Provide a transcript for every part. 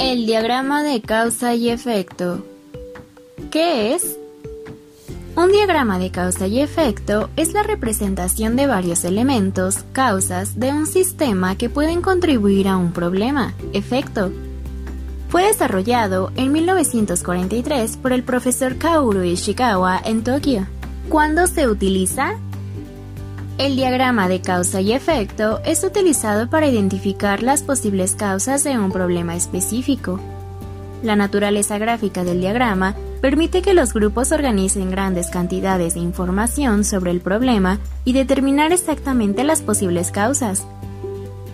El diagrama de causa y efecto. ¿Qué es? Un diagrama de causa y efecto es la representación de varios elementos, causas, de un sistema que pueden contribuir a un problema, efecto. Fue desarrollado en 1943 por el profesor Kaoru Ishikawa en Tokio. ¿Cuándo se utiliza? El diagrama de causa y efecto es utilizado para identificar las posibles causas de un problema específico. La naturaleza gráfica del diagrama permite que los grupos organicen grandes cantidades de información sobre el problema y determinar exactamente las posibles causas.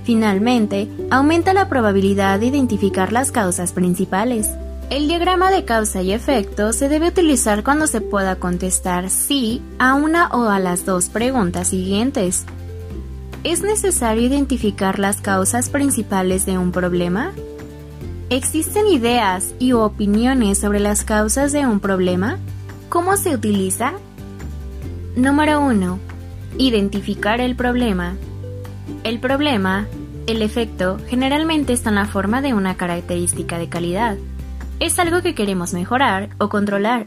Finalmente, aumenta la probabilidad de identificar las causas principales. El diagrama de causa y efecto se debe utilizar cuando se pueda contestar sí a una o a las dos preguntas siguientes. ¿Es necesario identificar las causas principales de un problema? ¿Existen ideas y opiniones sobre las causas de un problema? ¿Cómo se utiliza? Número 1. Identificar el problema. El problema, el efecto, generalmente está en la forma de una característica de calidad es algo que queremos mejorar o controlar.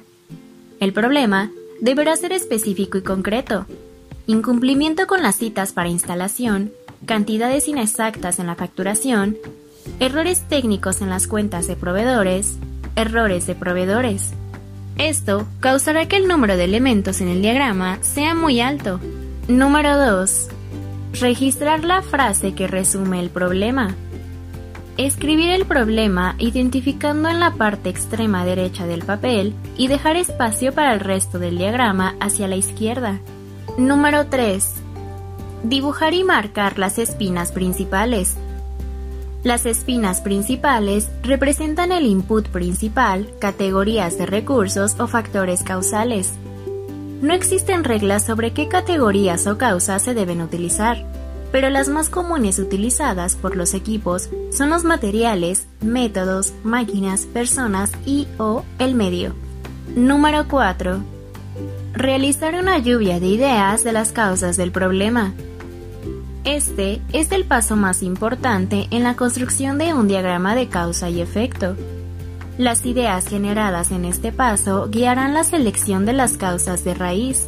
El problema deberá ser específico y concreto. Incumplimiento con las citas para instalación, cantidades inexactas en la facturación, errores técnicos en las cuentas de proveedores, errores de proveedores. Esto causará que el número de elementos en el diagrama sea muy alto. Número 2. Registrar la frase que resume el problema. Escribir el problema identificando en la parte extrema derecha del papel y dejar espacio para el resto del diagrama hacia la izquierda. Número 3. Dibujar y marcar las espinas principales. Las espinas principales representan el input principal, categorías de recursos o factores causales. No existen reglas sobre qué categorías o causas se deben utilizar pero las más comunes utilizadas por los equipos son los materiales, métodos, máquinas, personas y o el medio. Número 4. Realizar una lluvia de ideas de las causas del problema. Este es el paso más importante en la construcción de un diagrama de causa y efecto. Las ideas generadas en este paso guiarán la selección de las causas de raíz,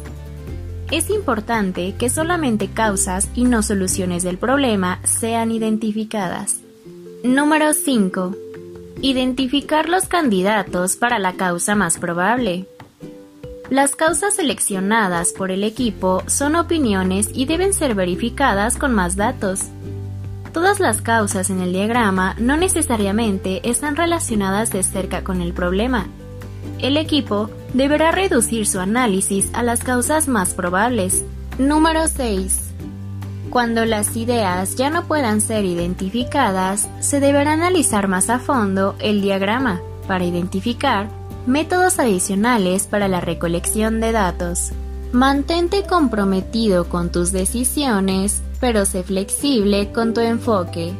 es importante que solamente causas y no soluciones del problema sean identificadas. Número 5. Identificar los candidatos para la causa más probable. Las causas seleccionadas por el equipo son opiniones y deben ser verificadas con más datos. Todas las causas en el diagrama no necesariamente están relacionadas de cerca con el problema, el equipo deberá reducir su análisis a las causas más probables. Número 6. Cuando las ideas ya no puedan ser identificadas, se deberá analizar más a fondo el diagrama para identificar métodos adicionales para la recolección de datos. Mantente comprometido con tus decisiones, pero sé flexible con tu enfoque.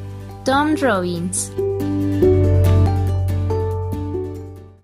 Tom Robbins